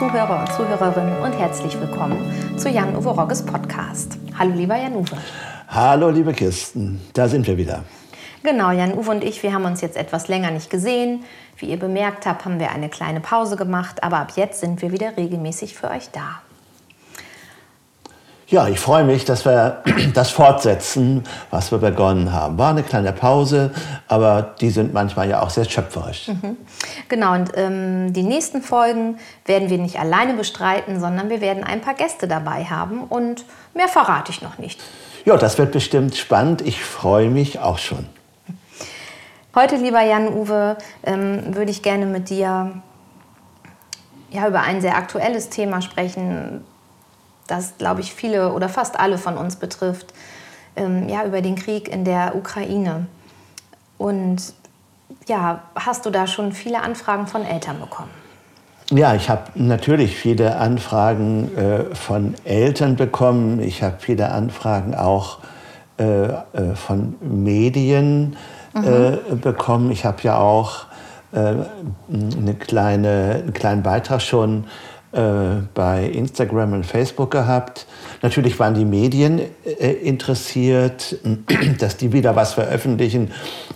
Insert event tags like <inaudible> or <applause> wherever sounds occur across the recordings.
Zuhörer und Zuhörerinnen und herzlich willkommen zu Jan-Uwe Rogges Podcast. Hallo lieber Jan-Uwe. Hallo liebe Kirsten, da sind wir wieder. Genau, Jan-Uwe und ich, wir haben uns jetzt etwas länger nicht gesehen. Wie ihr bemerkt habt, haben wir eine kleine Pause gemacht, aber ab jetzt sind wir wieder regelmäßig für euch da. Ja, ich freue mich, dass wir <clears throat> das fortsetzen, was wir begonnen haben. War eine kleine Pause, aber die sind manchmal ja auch sehr schöpferisch. Mhm. Genau, und ähm, die nächsten Folgen werden wir nicht alleine bestreiten, sondern wir werden ein paar Gäste dabei haben und mehr verrate ich noch nicht. Ja, das wird bestimmt spannend. Ich freue mich auch schon. Heute, lieber Jan-Uwe, ähm, würde ich gerne mit dir ja, über ein sehr aktuelles Thema sprechen, das, glaube ich, viele oder fast alle von uns betrifft, ähm, ja, über den Krieg in der Ukraine. Und ja, hast du da schon viele Anfragen von Eltern bekommen? Ja, ich habe natürlich viele Anfragen äh, von Eltern bekommen. Ich habe viele Anfragen auch äh, äh, von Medien mhm. Äh, bekommen. Ich habe ja auch äh, eine kleine, einen kleinen Beitrag schon äh, bei Instagram und Facebook gehabt. Natürlich waren die Medien äh, interessiert, <clears throat> dass die wieder was veröffentlichen.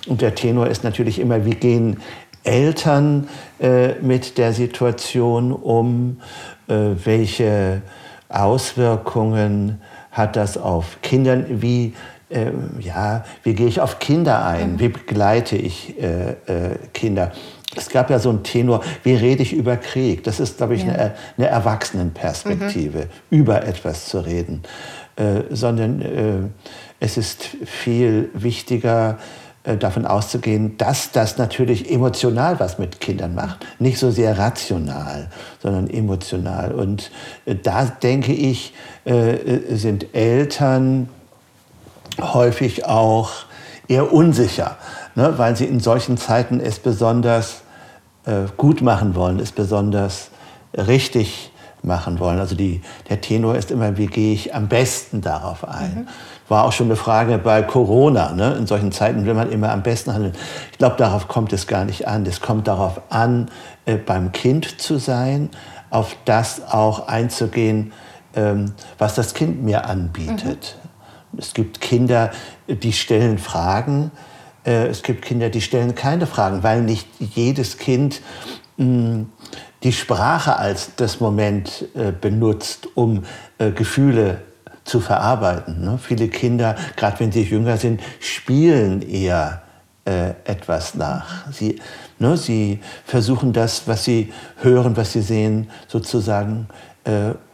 Und der Tenor ist natürlich immer, wie gehen Eltern äh, mit der Situation um? Äh, welche Auswirkungen hat das auf Kinder? Wie äh, ja, wie gehe ich auf Kinder ein? Mhm. Wie begleite ich äh, äh, Kinder? Es gab ja so einen Tenor, wie rede ich über Krieg? Das ist, glaube ich, ja. eine, eine Erwachsenenperspektive, mhm. über etwas zu reden. Äh, sondern äh, es ist viel wichtiger, äh, davon auszugehen, dass das natürlich emotional was mit Kindern macht. Nicht so sehr rational, sondern emotional. Und da denke ich, sind Eltern, häufig auch eher unsicher, ne, weil sie in solchen Zeiten es besonders äh, gut machen wollen, es besonders richtig machen wollen. Also die, der Tenor ist immer, wie gehe ich am besten darauf ein. Mhm. War auch schon eine Frage bei Corona. Ne? In solchen Zeiten will man immer am besten handeln. Ich glaube, darauf kommt es gar nicht an. Es kommt darauf an, äh, beim Kind zu sein, auf das auch einzugehen, ähm, was das Kind mir anbietet. Mhm. Es gibt Kinder, die stellen Fragen. Äh, es gibt Kinder, die stellen keine Fragen, weil nicht jedes Kind hm, die Sprache als das Moment äh, benutzt, um äh, Gefühle zu verarbeiten. Ne? Viele Kinder, gerade wenn sie jünger sind, spielen eher etwas nach. Sie, ne, sie versuchen das, was sie hören, was sie sehen, sozusagen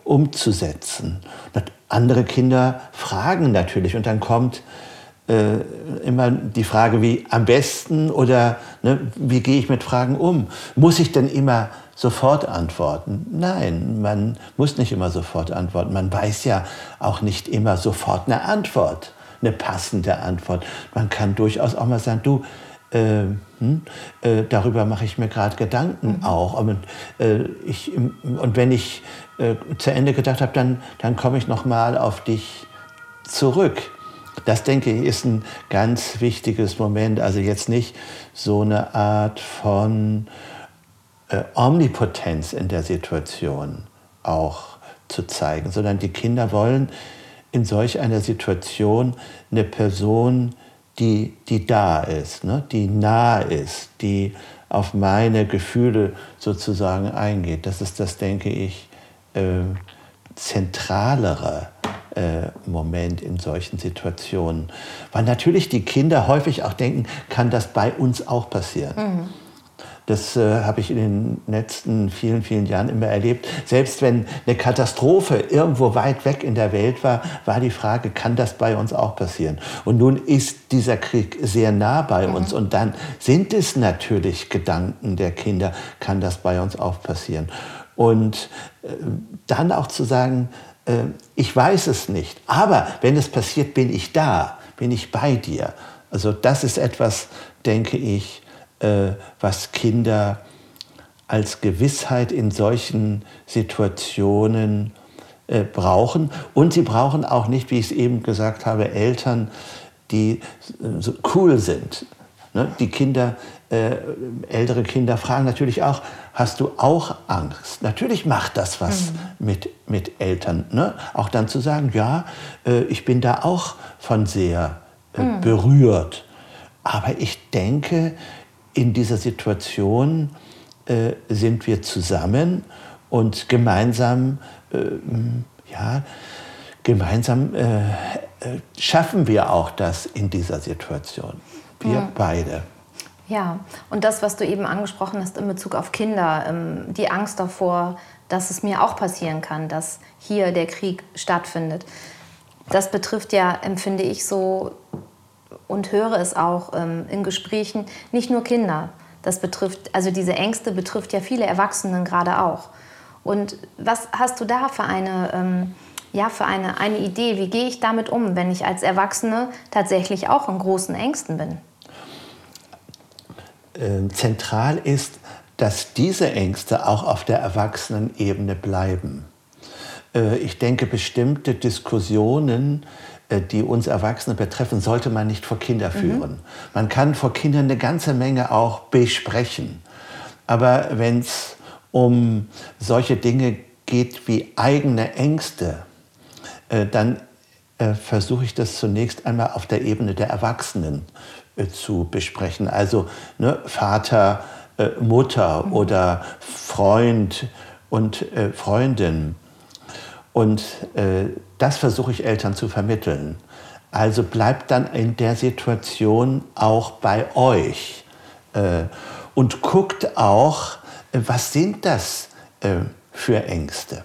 umzusetzen. Andere Kinder fragen natürlich und dann kommt äh, immer die Frage, wie am besten oder ne, wie gehe ich mit Fragen um? Muss ich denn immer sofort antworten? Nein, man muss nicht immer sofort antworten. Man weiß ja auch nicht immer sofort eine Antwort, eine passende Antwort. Man kann durchaus auch mal sagen, du, äh, hm, äh, darüber mache ich mir gerade Gedanken mhm. auch. Und, äh, ich, und wenn ich äh, zu Ende gedacht habe, dann, dann komme ich noch mal auf dich zurück. Das, denke ich, ist ein ganz wichtiges Moment. Also jetzt nicht so eine Art von äh, Omnipotenz in der Situation auch zu zeigen, sondern die Kinder wollen in solch einer Situation eine Person, die, die da ist, ne? die nah ist, die auf meine Gefühle sozusagen eingeht. Das ist das, denke ich, äh, zentralere äh, Moment in solchen Situationen. Weil natürlich die Kinder häufig auch denken, kann das bei uns auch passieren. Mhm. Das äh, habe ich in den letzten vielen, vielen Jahren immer erlebt. Selbst wenn eine Katastrophe irgendwo weit weg in der Welt war, war die Frage, kann das bei uns auch passieren? Und nun ist dieser Krieg sehr nah bei mhm. uns. Und dann sind es natürlich Gedanken der Kinder, kann das bei uns auch passieren? Und äh, dann auch zu sagen, ich weiß es nicht, aber wenn es passiert, bin ich da, bin ich bei dir. Also das ist etwas, denke ich, äh, was Kinder als Gewissheit in solchen Situationen äh, brauchen. Und sie brauchen auch nicht, wie ich es eben gesagt habe, Eltern, die cool sind. Ne? Die Kinder, äh, ältere Kinder fragen natürlich auch, hast du auch Angst? Natürlich macht das was mhm. mit, mit Eltern. Ne? Auch dann zu sagen, ja, äh, ich bin da auch von sehr äh, mhm. berührt. Aber ich denke, in dieser Situation äh, sind wir zusammen und gemeinsam, äh, ja, gemeinsam schaffen wir auch das in dieser Situation. Wir ja. beide. Ja, und das, was du eben angesprochen hast in Bezug auf Kinder, ähm, die Angst davor, dass es mir auch passieren kann, dass hier der Krieg stattfindet. Das betrifft ja, empfinde ich so und höre es auch ähm, in Gesprächen, nicht nur Kinder. Das betrifft, also diese Ängste betrifft ja viele Erwachsenen gerade auch. Und was hast du da für eine, ähm, ja, für eine, eine Idee? Wie gehe ich damit um, wenn ich als Erwachsene tatsächlich auch in großen Ängsten bin? Ähm, zentral ist, dass diese Ängste auch auf der Erwachsenenebene bleiben. Äh, ich denke, bestimmte Diskussionen, äh, die uns Erwachsene betreffen, sollte man nicht vor Kinder mhm. führen. Mhm. Man kann vor Kindern eine ganze Menge auch besprechen. Aber wenn es um solche Dinge geht wie eigene Ängste, äh, dann versuche ich das zunächst einmal auf der Ebene der Erwachsenen zu besprechen. Also ne, Vater, Mutter mhm. oder Freund und Freundin. Und das versuche ich Eltern zu vermitteln. Also bleibt dann in der Situation auch bei euch und guckt auch, was sind das für Ängste?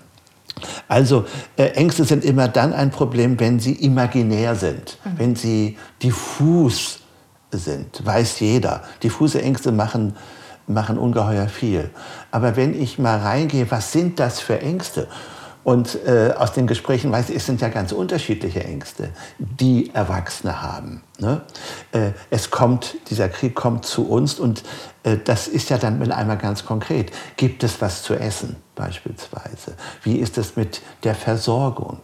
Also äh, Ängste sind immer dann ein Problem, wenn sie imaginär sind, mhm. wenn sie diffus sind, weiß jeder. Diffuse Ängste machen, machen ungeheuer viel. Aber wenn ich mal reingehe, was sind das für Ängste? Und äh, aus den Gesprächen weiß ich, es sind ja ganz unterschiedliche Ängste, die Erwachsene haben. Ne? Äh, es kommt, dieser Krieg kommt zu uns und äh, das ist ja dann einmal ganz konkret. Gibt es was zu essen beispielsweise? Wie ist es mit der Versorgung?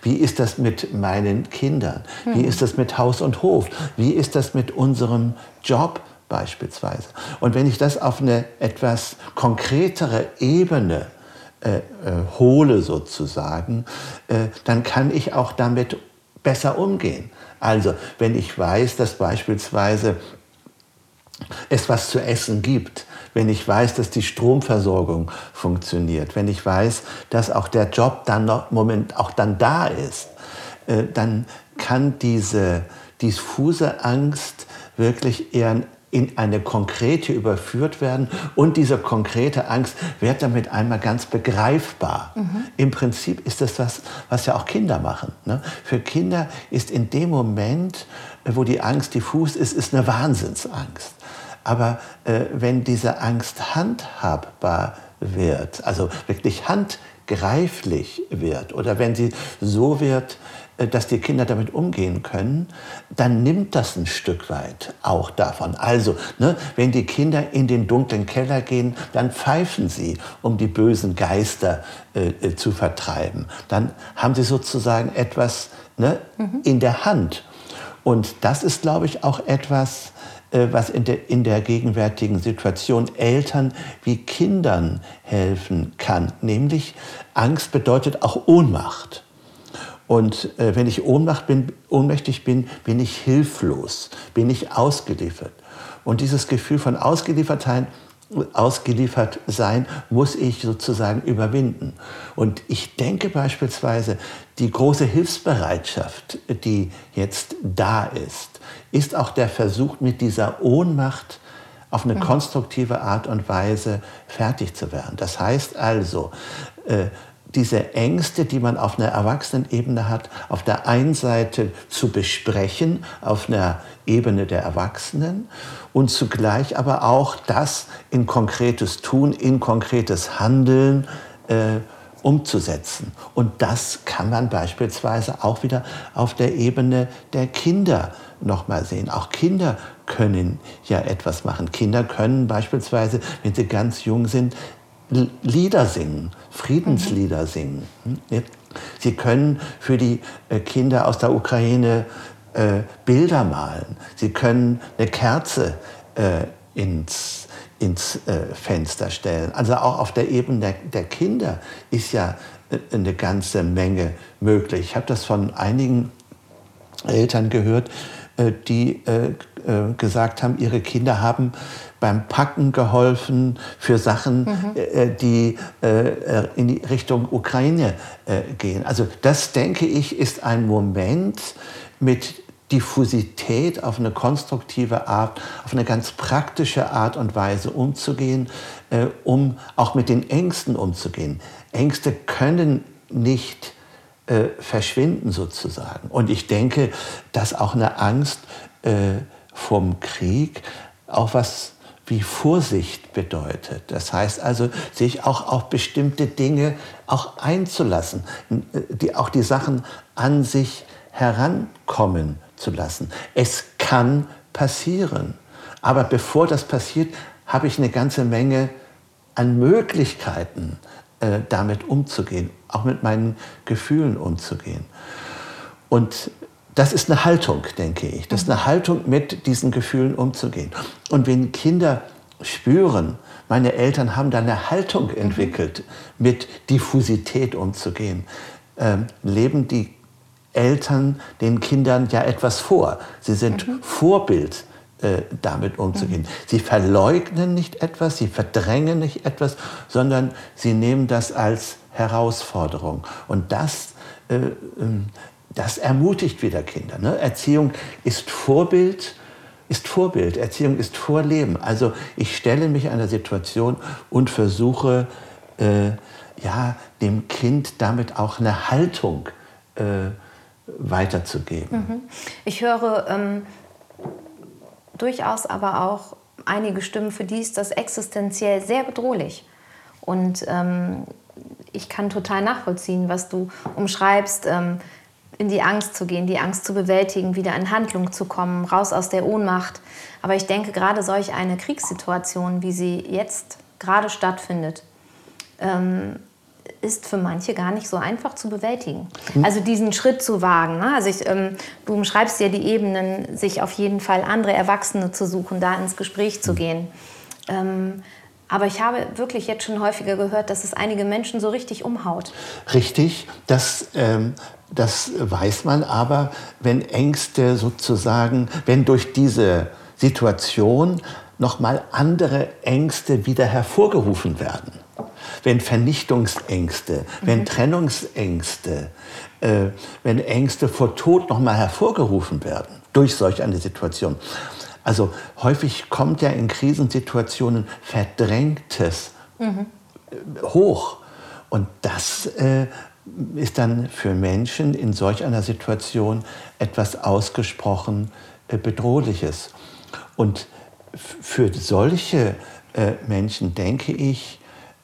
Wie ist das mit meinen Kindern? Wie hm. ist das mit Haus und Hof? Wie ist das mit unserem Job? beispielsweise. Und wenn ich das auf eine etwas konkretere Ebene äh, äh, hole sozusagen, äh, dann kann ich auch damit besser umgehen. Also wenn ich weiß, dass beispielsweise es was zu essen gibt, wenn ich weiß, dass die Stromversorgung funktioniert, wenn ich weiß, dass auch der Job dann noch Moment auch dann da ist, äh, dann kann diese diffuse Angst wirklich eher in eine konkrete überführt werden und diese konkrete Angst wird damit einmal ganz begreifbar. Mhm. Im Prinzip ist das was, was ja auch Kinder machen. Ne? Für Kinder ist in dem Moment, äh, wo die Angst diffus ist, ist eine Wahnsinnsangst. Aber äh, wenn diese Angst handhabbar wird, also wirklich handgreiflich wird, oder wenn sie so wird, dass die Kinder damit umgehen können, dann nimmt das ein Stück weit auch davon. Also, ne, wenn die Kinder in den dunklen Keller gehen, dann pfeifen sie, um die bösen Geister äh, äh zu vertreiben. Dann haben sie sozusagen etwas ne, mhm. in der Hand. Und das ist, glaube ich, auch etwas, äh, was in der, in der gegenwärtigen Situation Eltern wie Kindern helfen kann. Nämlich Angst bedeutet auch Ohnmacht. Und äh, wenn ich Ohnmacht bin, ohnmächtig bin, bin ich hilflos, bin ich ausgeliefert. Und dieses Gefühl von Ausgeliefertheit, ausgeliefert sein, muss ich sozusagen überwinden. Und ich denke beispielsweise, die große Hilfsbereitschaft, die jetzt da ist, ist auch der Versuch, mit dieser Ohnmacht auf eine mhm. konstruktive Art und Weise fertig zu werden. Das heißt also, äh, diese Ängste, die man auf einer Erwachsenenebene hat, auf der einen Seite zu besprechen, auf einer Ebene der Erwachsenen und zugleich aber auch das in konkretes Tun, in konkretes Handeln äh, umzusetzen. Und das kann man beispielsweise auch wieder auf der Ebene der Kinder nochmal sehen. Auch Kinder können ja etwas machen. Kinder können beispielsweise, wenn sie ganz jung sind, Lieder singen, Friedenslieder singen. Hm? Sie können für die äh, Kinder aus der Ukraine äh, Bilder malen, sie können eine Kerze äh, ins, ins äh, Fenster stellen. Also auch auf der Ebene der, der Kinder ist ja äh, eine ganze Menge möglich. Ich habe das von einigen Eltern gehört, die äh, gesagt haben, ihre Kinder haben beim Packen geholfen für Sachen, mhm. die in die Richtung Ukraine gehen. Also das, denke ich, ist ein Moment mit Diffusität auf eine konstruktive Art, auf eine ganz praktische Art und Weise umzugehen, um auch mit den Ängsten umzugehen. Ängste können nicht äh, verschwinden sozusagen. Und ich denke, dass auch eine Angst äh, vom Krieg auch was wie Vorsicht bedeutet. Das heißt also, sich auch auf bestimmte Dinge auch einzulassen, äh, die, auch die Sachen an sich herankommen zu lassen. Es kann passieren. Aber bevor das passiert, habe ich eine ganze Menge an Möglichkeiten, äh, damit umzugehen, auch mit meinen Gefühlen umzugehen. Und das ist eine Haltung, denke ich. Das ist eine Haltung, mit diesen Gefühlen umzugehen. Und wenn Kinder spüren, meine Eltern haben da eine Haltung entwickelt, mit Diffusität umzugehen, ähm, leben die Eltern den Kindern ja etwas vor. Sie sind mhm. Vorbild äh, damit umzugehen. Mhm. Sie verleugnen nicht etwas, sie verdrängen nicht etwas, sondern sie nehmen das als Herausforderung. Und das, äh, ähm, das ermutigt wieder Kinder. Ne? Erziehung ist Vorbild, ist Vorbild, Erziehung ist Vorleben. Also ich stelle mich einer Situation und versuche, äh, ja, dem Kind damit auch eine Haltung äh, weiterzugeben. Mhm. Ich höre ähm, durchaus aber auch einige Stimmen, für die ist das existenziell sehr bedrohlich. Und ähm, ich kann total nachvollziehen, was du umschreibst, ähm, in die Angst zu gehen, die Angst zu bewältigen, wieder in Handlung zu kommen, raus aus der Ohnmacht. Aber ich denke, gerade solch eine Kriegssituation, wie sie jetzt gerade stattfindet, ähm, ist für manche gar nicht so einfach zu bewältigen. Mhm. Also diesen Schritt zu wagen. Ne? Also ich, ähm, du umschreibst ja die Ebenen, sich auf jeden Fall andere Erwachsene zu suchen, da ins Gespräch zu mhm. gehen. Ähm, aber ich habe wirklich jetzt schon häufiger gehört, dass es einige Menschen so richtig umhaut. Richtig, das, ähm, das weiß man aber, wenn Ängste sozusagen, wenn durch diese Situation nochmal andere Ängste wieder hervorgerufen werden wenn Vernichtungsängste, mhm. wenn Trennungsängste, äh, wenn Ängste vor Tod nochmal hervorgerufen werden durch solch eine Situation. Also häufig kommt ja in Krisensituationen Verdrängtes mhm. hoch. Und das äh, ist dann für Menschen in solch einer Situation etwas ausgesprochen äh, Bedrohliches. Und für solche äh, Menschen, denke ich,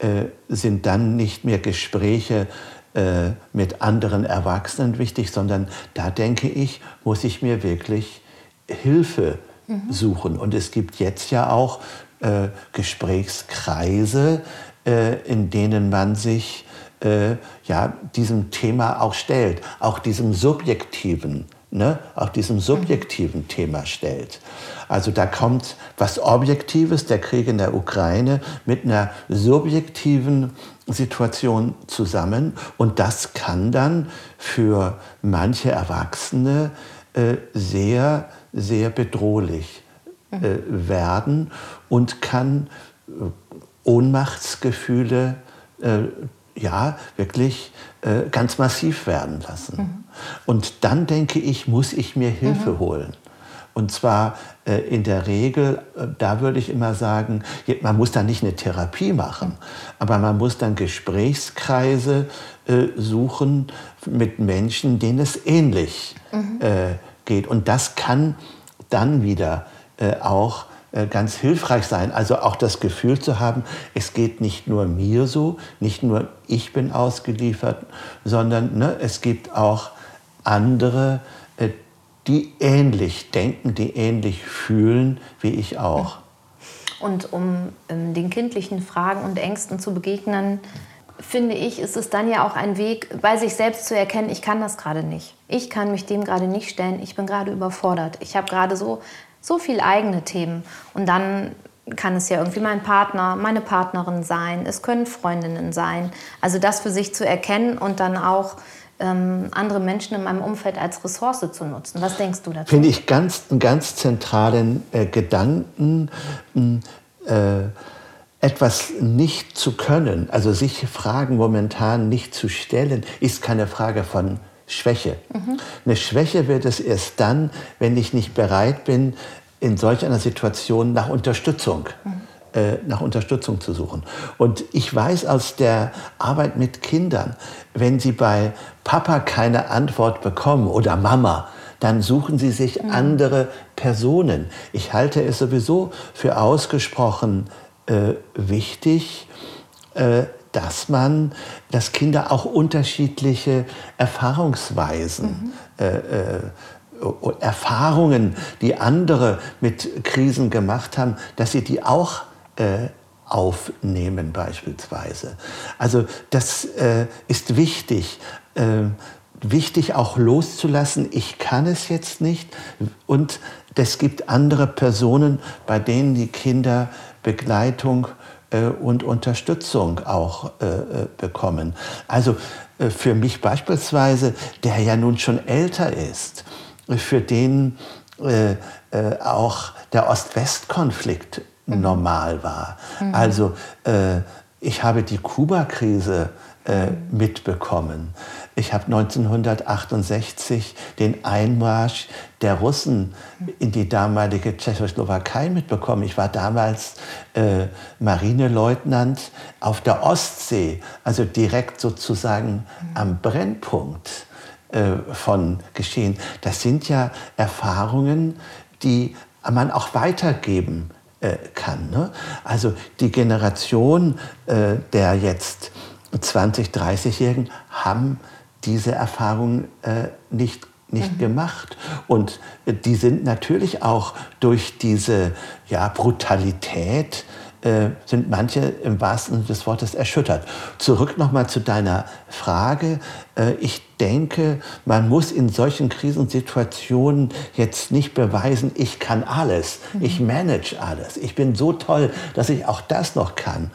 äh, sind dann nicht mehr Gespräche äh, mit anderen Erwachsenen wichtig, sondern da denke ich, muss ich mir wirklich Hilfe mhm. suchen. Und es gibt jetzt ja auch äh, Gesprächskreise, äh, in denen man sich äh, ja, diesem Thema auch stellt, auch diesem subjektiven ne, auch diesem subjektiven. Thema stellt. Also da kommt was Objektives, der Krieg in der Ukraine, mit einer subjektiven Situation zusammen. Und das kann dann für manche Erwachsene äh, sehr, sehr bedrohlich äh, werden und kann äh, Ohnmachtsgefühle äh, ja, wirklich äh, ganz massiv werden lassen. Mhm. Und dann denke ich, muss ich mir Hilfe mhm. holen. Und zwar äh, in der Regel, äh, da würde ich immer sagen, man muss da nicht eine Therapie machen, aber man muss dann Gesprächskreise äh, suchen mit Menschen, denen es ähnlich mhm. Äh, geht. Und das kann dann wieder äh, auch äh, ganz hilfreich sein. Also auch das Gefühl zu haben, es geht nicht nur mir so, nicht nur ich bin ausgeliefert, sondern ne, es gibt auch andere, äh, die ähnlich denken, die ähnlich fühlen wie ich auch. Und um ähm, den kindlichen Fragen und Ängsten zu begegnen, finde ich, ist es dann ja auch ein Weg, bei sich selbst zu erkennen, ich kann das gerade nicht. Ich kann mich dem gerade nicht stellen, ich bin gerade überfordert. Ich habe gerade so, so viel eigene Themen. Und dann kann es ja irgendwie mein Partner, meine Partnerin sein, es können Freundinnen sein. Also das für sich zu erkennen und dann auch ähm, andere Menschen in meinem Umfeld als Ressource zu nutzen. Was denkst du dazu? Finde ich ganz, einen ganz zentralen äh, Gedanken. Äh, etwas nicht zu können, also sich Fragen momentan nicht zu stellen, ist keine Frage von Schwäche. Mhm. Eine Schwäche wird es erst dann, wenn ich nicht bereit bin, in solch einer Situation nach Unterstützung, mhm. Äh, nach Unterstützung zu suchen. Und ich weiß aus der Arbeit mit Kindern, wenn sie bei Papa keine Antwort bekommen oder Mama, dann suchen sie sich mhm. andere Personen. Ich halte es sowieso für ausgesprochen äh, wichtig, äh, dass man, dass Kinder auch unterschiedliche Erfahrungsweisen, mhm. äh, äh Erfahrungen, die andere mit Krisen gemacht haben, dass sie die auch äh, aufnehmen beispielsweise. Also das äh, ist wichtig. wichtig auch loszulassen, ich kann es jetzt nicht und es gibt andere Personen, bei denen die Kinder Begleitung äh, und Unterstützung auch äh, äh bekommen. Also äh, für mich beispielsweise, der ja nun schon älter ist, für den äh, auch der Ost-West-Konflikt mhm. normal war. Mhm. Also ich habe die Kuba-Krise äh, mitbekommen. Ich habe 1968 den Einmarsch der Russen in die damalige Tschechoslowakei mitbekommen. Ich war damals äh, Marineleutnant auf der Ostsee, also direkt sozusagen am Brennpunkt äh, von Geschehen. Das sind ja Erfahrungen, die man auch weitergeben äh, kann. Ne? Also die Generation äh, der jetzt 20, 30-Jährigen haben diese Erfahrung äh, nicht, nicht mhm. gemacht. Und die sind natürlich auch durch diese ja, Brutalität, äh, sind manche im wahrsten Sinne des Wortes erschüttert. Zurück nochmal zu deiner Frage. Äh, ich denke, man muss in solchen Krisensituationen jetzt nicht beweisen, ich kann alles, mhm. ich manage alles, ich bin so toll, dass ich auch das noch kann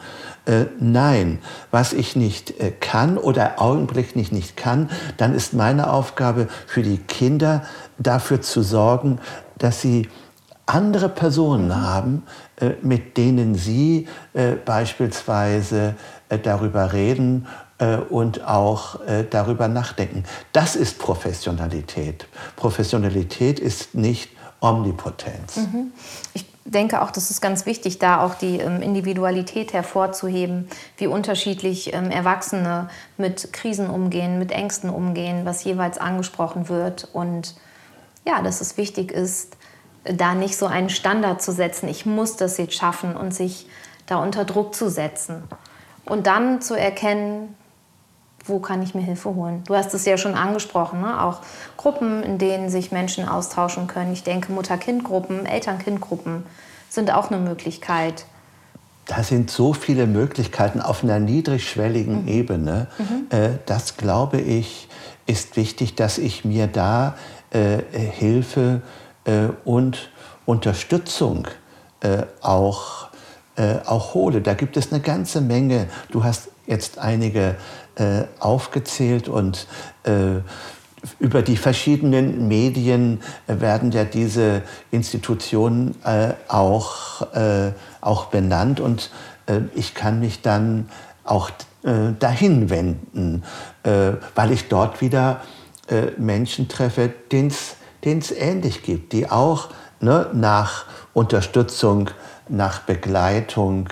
äh, nein, was ich nicht äh, kann oder augenblicklich nicht kann, dann ist meine Aufgabe für die Kinder dafür zu sorgen, dass sie andere Personen haben, äh, mit denen sie äh, beispielsweise äh, darüber reden äh, und auch darüber nachdenken. Das ist Professionalität. Professionalität ist nicht Omnipotenz. Mhm. Ich denke auch, das ist ganz wichtig, da auch die ähm, Individualität hervorzuheben, wie unterschiedlich ähm, Erwachsene mit Krisen umgehen, mit Ängsten umgehen, was jeweils angesprochen wird. Und ja, dass es wichtig ist, da nicht so einen Standard zu setzen, ich muss das jetzt schaffen und sich da unter Druck zu setzen. Und dann zu erkennen, wo kann ich mir Hilfe holen? Du hast es ja schon angesprochen, ne? auch Gruppen, in denen sich Menschen austauschen können. Ich denke, Mutter-Kind-Gruppen, Eltern-Kind-Gruppen sind auch eine Möglichkeit. Da sind so viele Möglichkeiten auf einer niedrigschwelligen mhm. Ebene. Mhm. Äh, das glaube ich, ist wichtig, dass ich mir da äh, Hilfe äh, und Unterstützung äh, auch, äh, auch hole. Da gibt es eine ganze Menge. Du hast jetzt einige äh, aufgezählt und äh, über die verschiedenen Medien werden ja diese Institutionen äh, auch, äh, auch benannt und äh, ich kann mich dann auch äh, dahin wenden, weil ich dort wieder Menschen treffe, denen es ähnlich gibt, die auch ne, nach Unterstützung, nach Begleitung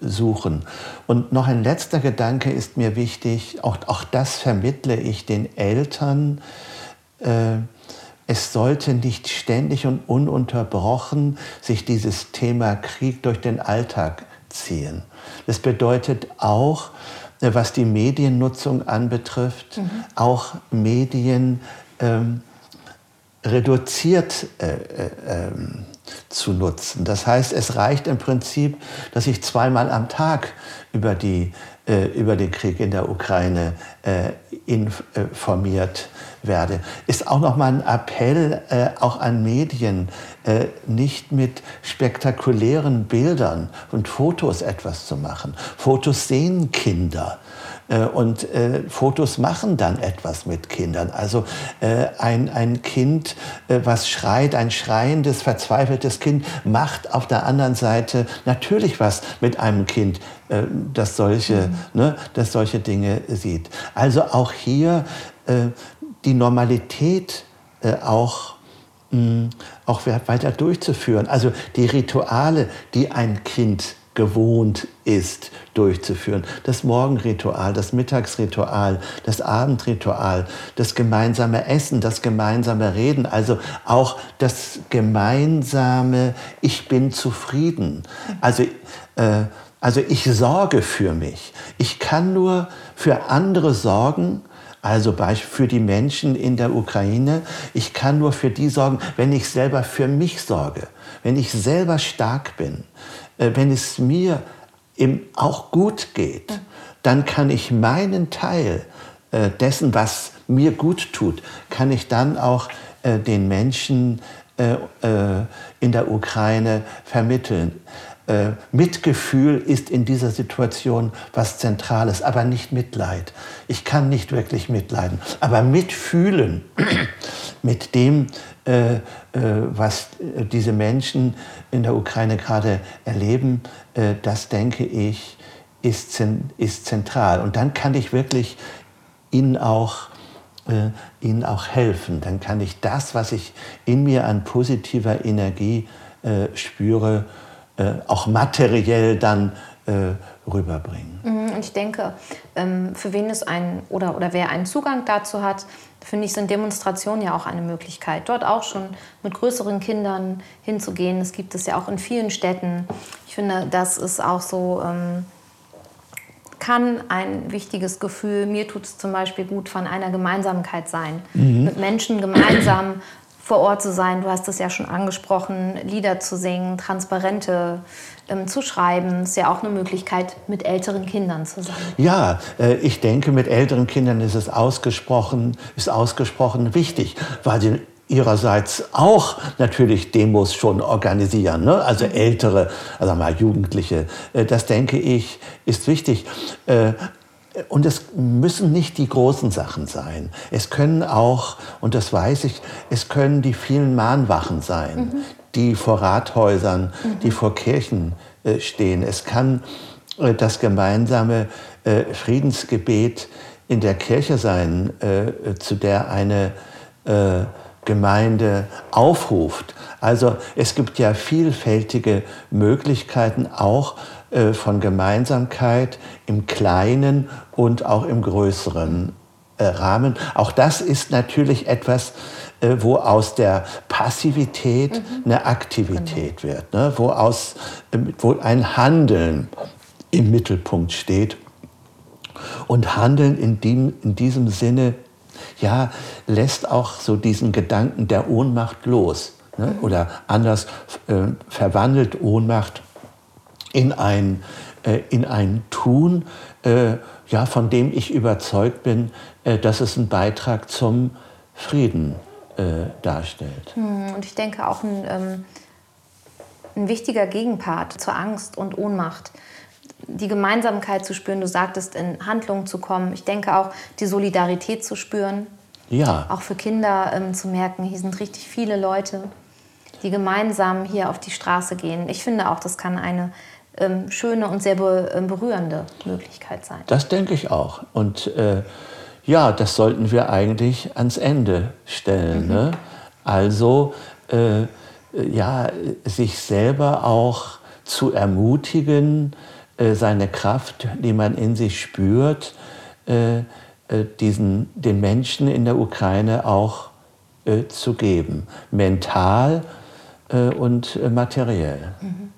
suchen. Und noch ein letzter Gedanke ist mir wichtig, auch, auch das vermittle ich den Eltern. Äh, es sollte nicht ständig und ununterbrochen sich dieses Thema Krieg durch den Alltag ziehen. Das bedeutet auch, äh, was die Mediennutzung anbetrifft, mhm. auch Medien ähm, reduziert äh, äh, ähm, zu nutzen. Das heißt, es reicht im Prinzip, dass ich zweimal am Tag über, die, äh, über den Krieg in der Ukraine äh, informiert werde. Ist auch nochmal ein Appell äh, auch an Medien, äh, nicht mit spektakulären Bildern und Fotos etwas zu machen. Fotos sehen Kinder. Äh, und äh, Fotos machen dann etwas mit Kindern. Also äh, ein, ein Kind, was schreit, ein schreiendes, verzweifeltes Kind, macht auf der anderen Seite natürlich was mit einem Kind, das, solche, mhm. ne, das solche Dinge sieht. Also auch hier die Normalität auch auch weiter durchzuführen. Also die Rituale, die ein Kind gewohnt ist, durchzuführen. Das Morgenritual, das Mittagsritual, das Abendritual, das gemeinsame Essen, das gemeinsame Reden, also auch das gemeinsame Ich bin zufrieden. Also, äh, also ich sorge für mich. Ich kann nur für andere sorgen, also für die Menschen in der Ukraine. Ich kann nur für die sorgen, wenn ich selber für mich sorge, wenn ich selber stark bin, wenn es mir auch gut geht, dann kann ich meinen Teil äh, dessen, was mir gut tut, kann ich dann auch äh, den Menschen in der Ukraine vermitteln. Mitgefühl ist in dieser Situation was Zentrales, aber nicht Mitleid. Ich kann nicht wirklich mitleiden, aber mitfühlen <clears throat> mit dem, äh, äh, was diese Menschen in der Ukraine gerade erleben, äh, das denke ich, ist, ist zentral. Und dann kann ich wirklich ihnen auch, äh, ihnen auch helfen. Dann kann ich das, was ich in mir an positiver Energie äh, spüre, äh, auch materiell dann rüberbringen. Mhm, und ich denke, ähm, für wen es ein oder, oder wer einen Zugang dazu hat, finde ich, sind Demonstrationen ja auch eine Möglichkeit, dort auch schon mit größeren Kindern hinzugehen. Das gibt es ja auch in vielen Städten. Ich finde, das ist auch so, ähm, kann ein wichtiges Gefühl, mir tut es zum Beispiel gut, von einer Gemeinsamkeit sein. Mhm. Mit Menschen gemeinsam vor Ort zu sein, du hast es ja schon angesprochen, Lieder zu singen, Transparente ähm, zu schreiben, ist ja auch eine Möglichkeit, mit älteren Kindern zu sein. Ja, äh, ich denke, mit älteren Kindern ist es ausgesprochen, ist ausgesprochen wichtig, weil sie ihrerseits auch natürlich Demos schon organisieren, ne? also mhm. ältere, also mal Jugendliche. Äh, das denke ich ist wichtig. Und es müssen nicht die großen Sachen sein. Es können auch, und das weiß ich, es können die vielen Mahnwachen sein, mhm. die vor Rathäusern, mhm. die vor Kirchen äh, stehen. Es kann äh, das gemeinsame äh, Friedensgebet in der Kirche sein, äh, zu der eine äh, Gemeinde aufruft. Also es gibt ja vielfältige Möglichkeiten auch äh, von Gemeinsamkeit im kleinen und auch im größeren äh, Rahmen. Auch das ist natürlich etwas, äh, wo aus der Passivität mhm. eine Aktivität genau. wird, ne? wo, aus, wo ein Handeln im Mittelpunkt steht. Und Handeln in, dem, in diesem Sinne ja, lässt auch so diesen Gedanken der Ohnmacht los. Ne? Oder anders äh, verwandelt Ohnmacht in ein, äh, in ein Tun, äh, ja, von dem ich überzeugt bin, äh, dass es einen Beitrag zum Frieden äh, darstellt. Hm, und ich denke auch ein, ähm, ein wichtiger Gegenpart zur Angst und Ohnmacht die Gemeinsamkeit zu spüren, du sagtest, in Handlungen zu kommen. Ich denke auch, die Solidarität zu spüren. Ja. Auch für Kinder ähm, zu merken, hier sind richtig viele Leute, die gemeinsam hier auf die Straße gehen. Ich finde auch, das kann eine ähm, schöne und sehr be ähm, berührende Möglichkeit sein. Das denke ich auch. Und äh, ja, das sollten wir eigentlich ans Ende stellen. Mhm. Ne? Also äh, ja, sich selber auch zu ermutigen, äh, seine Kraft, die man in sich spürt, äh, äh, diesen, den Menschen in der Ukraine auch zu geben, mental und materiell. Mhm.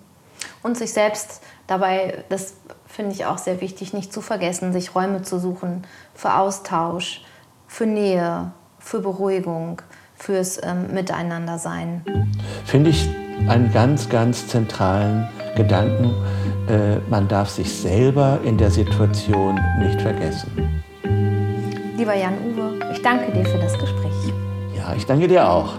Und sich selbst dabei, das finde ich auch sehr wichtig, nicht zu vergessen, sich Räume zu suchen für Austausch, für Nähe, für Beruhigung, fürs ähm, Miteinandersein. Finde ich einen ganz, ganz zentralen Gedanken. Äh, man darf sich selber in der Situation nicht vergessen. Lieber Jan-Uwe, ich danke dir für das Gespräch. Ja, ich danke dir auch.